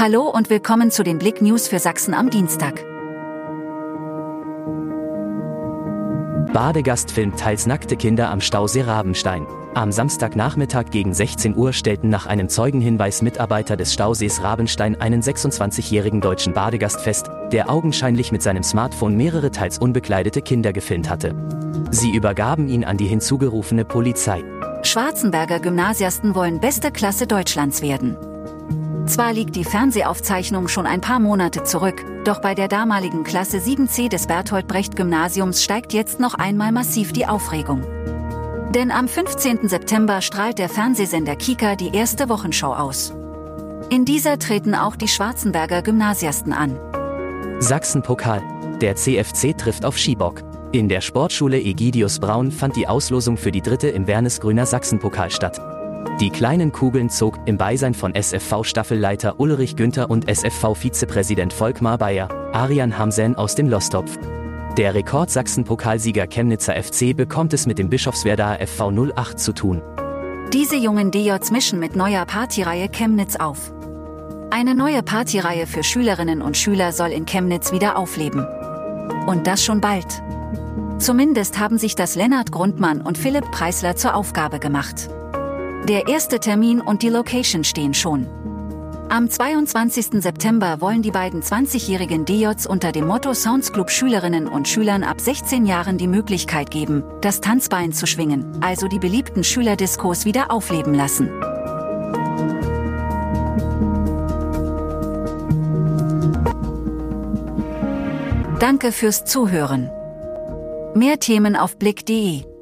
Hallo und willkommen zu den Blick News für Sachsen am Dienstag. Badegast filmt teils nackte Kinder am Stausee Rabenstein. Am Samstagnachmittag gegen 16 Uhr stellten nach einem Zeugenhinweis Mitarbeiter des Stausees Rabenstein einen 26-jährigen deutschen Badegast fest, der augenscheinlich mit seinem Smartphone mehrere teils unbekleidete Kinder gefilmt hatte. Sie übergaben ihn an die hinzugerufene Polizei. Schwarzenberger Gymnasiasten wollen beste Klasse Deutschlands werden. Zwar liegt die Fernsehaufzeichnung schon ein paar Monate zurück, doch bei der damaligen Klasse 7c des Bertolt Brecht Gymnasiums steigt jetzt noch einmal massiv die Aufregung. Denn am 15. September strahlt der Fernsehsender Kika die erste Wochenschau aus. In dieser treten auch die Schwarzenberger Gymnasiasten an. Sachsen-Pokal. Der CFC trifft auf Schiebock. In der Sportschule Egidius Braun fand die Auslosung für die dritte im Wernesgrüner Sachsenpokal statt. Die kleinen Kugeln zog im Beisein von SFV-Staffelleiter Ulrich Günther und SFV-Vizepräsident Volkmar Bayer, Arian Hamsen aus dem Lostopf. Der Rekord-Sachsen-Pokalsieger Chemnitzer FC bekommt es mit dem Bischofswerdaer FV 08 zu tun. Diese jungen DJs mischen mit neuer Partyreihe Chemnitz auf. Eine neue Partyreihe für Schülerinnen und Schüler soll in Chemnitz wieder aufleben. Und das schon bald. Zumindest haben sich das Lennart Grundmann und Philipp Preisler zur Aufgabe gemacht. Der erste Termin und die Location stehen schon. Am 22. September wollen die beiden 20-jährigen DJs unter dem Motto Sounds Club Schülerinnen und Schülern ab 16 Jahren die Möglichkeit geben, das Tanzbein zu schwingen, also die beliebten Schülerdiskos wieder aufleben lassen. Danke fürs Zuhören. Mehr Themen auf blick.de